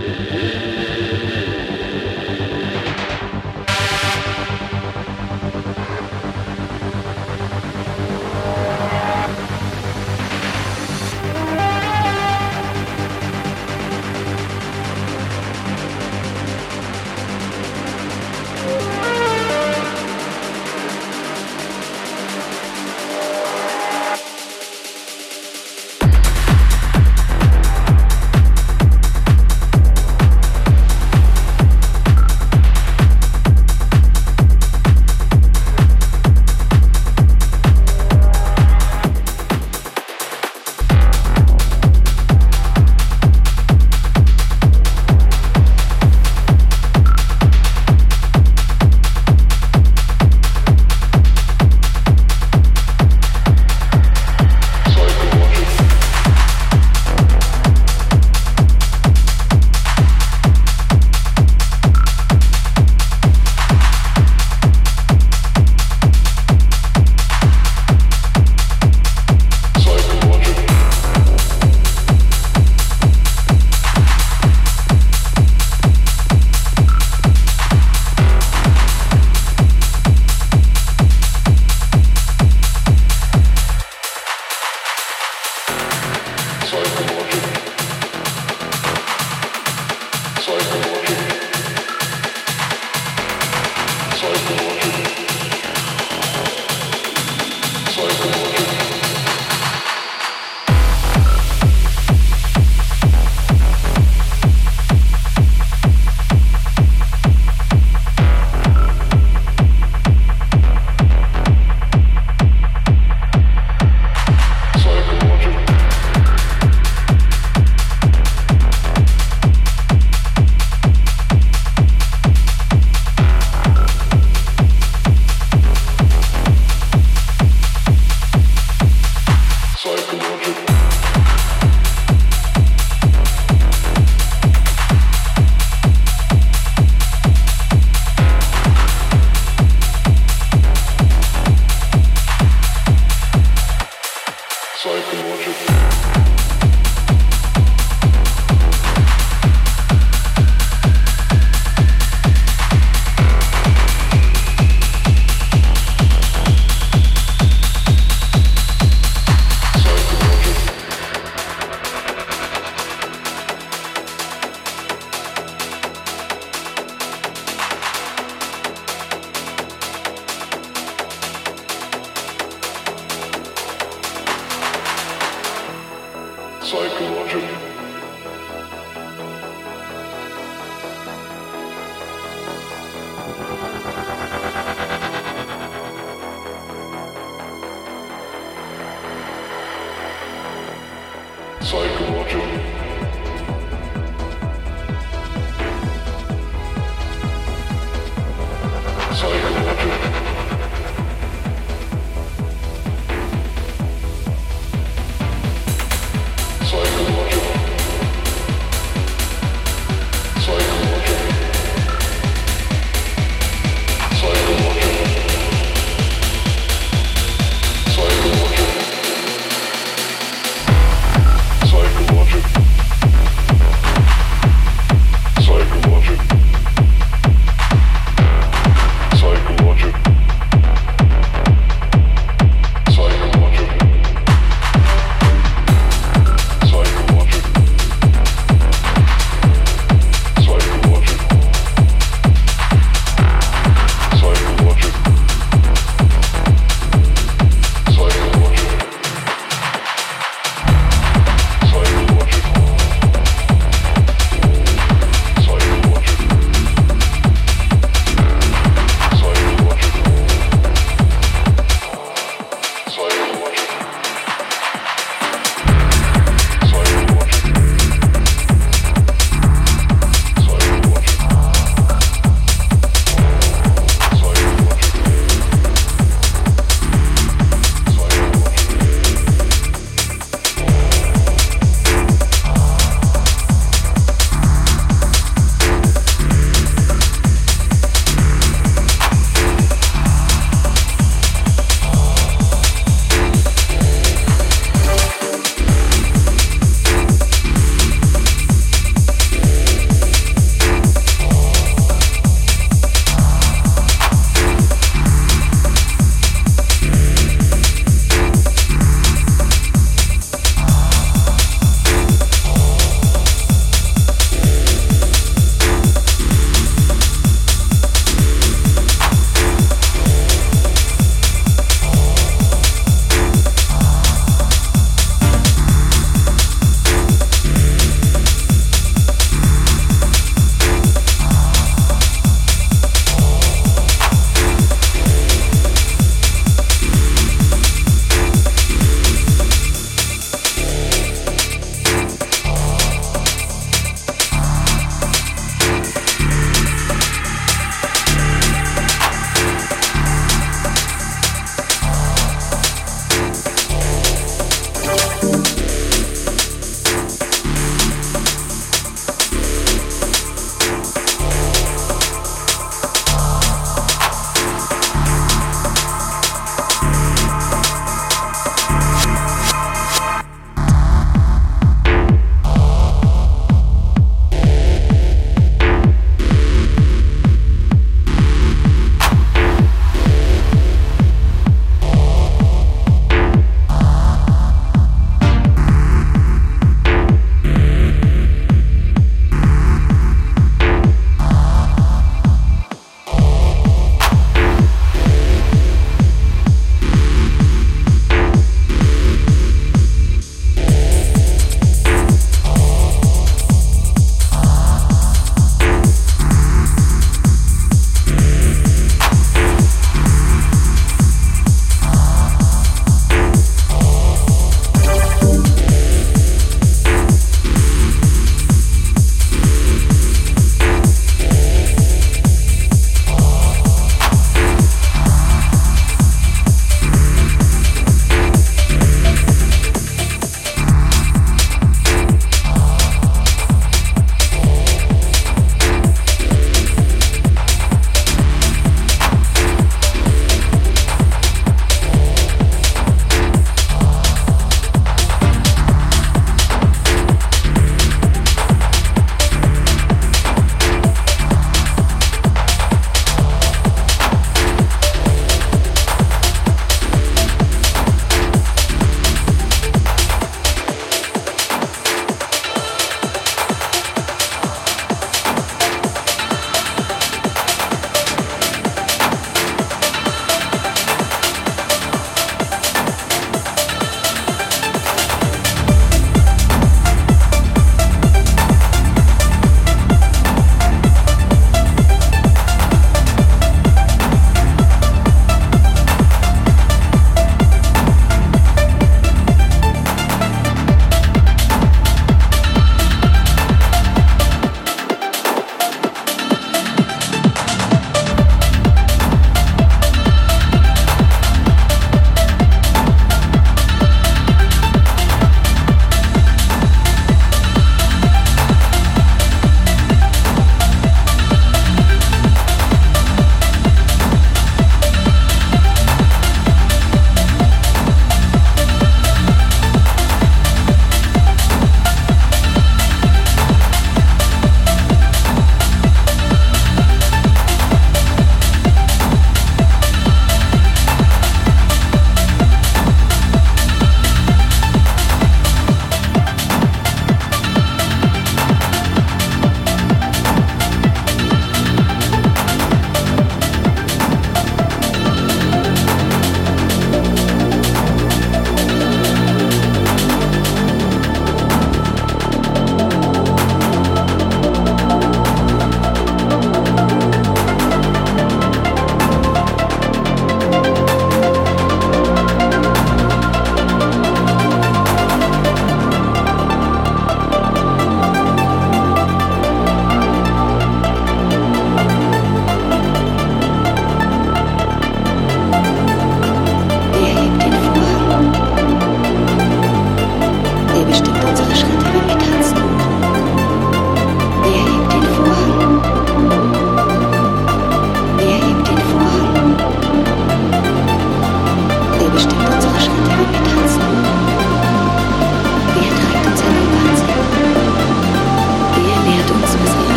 Yeah.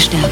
Sterben?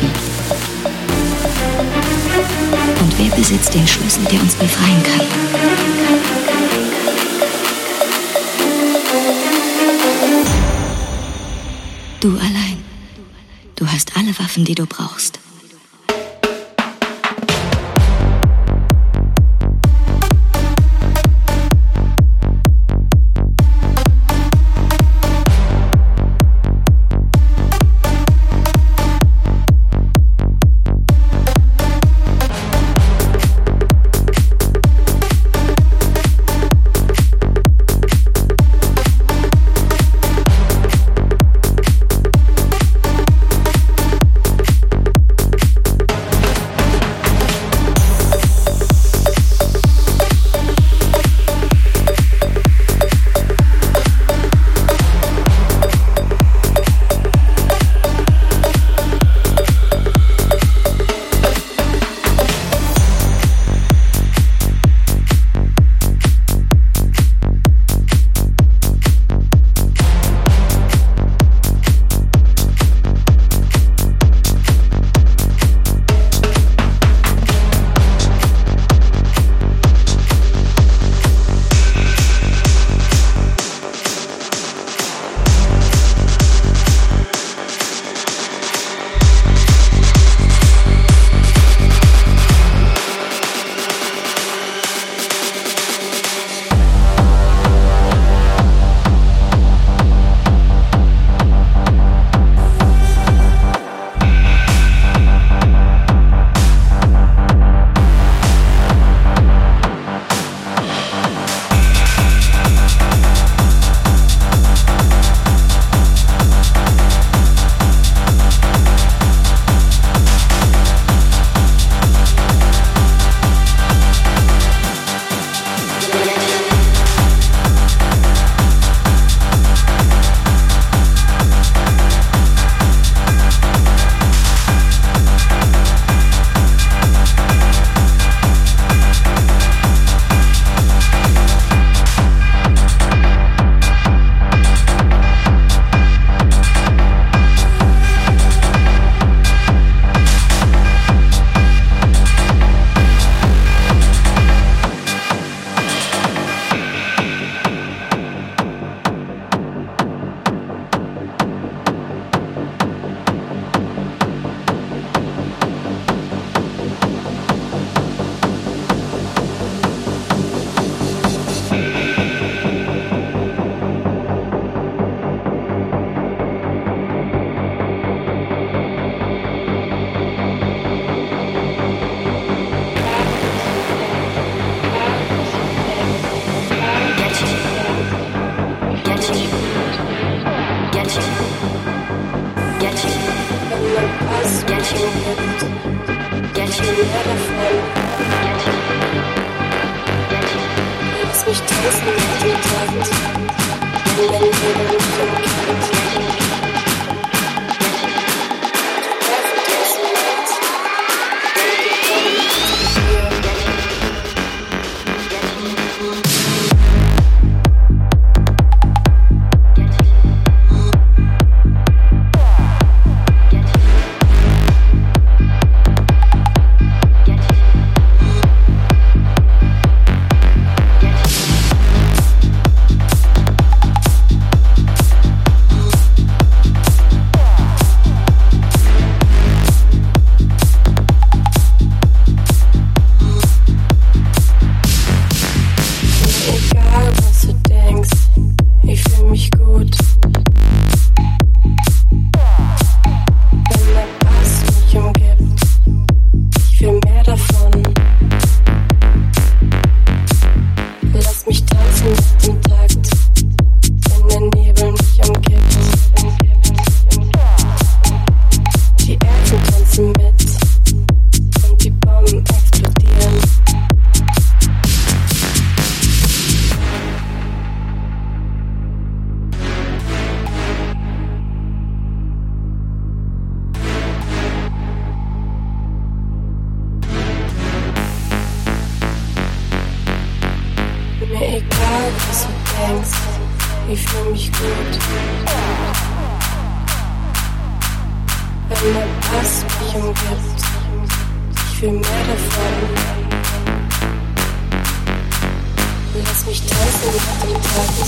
Lass mich tanzen mit dem Takt,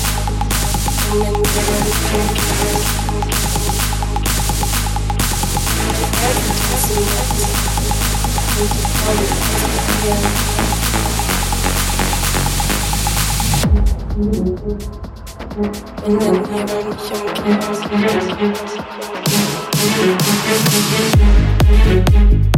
in den Wellen Helfen tanzen mit und die Freunde in den Nebel mich Lass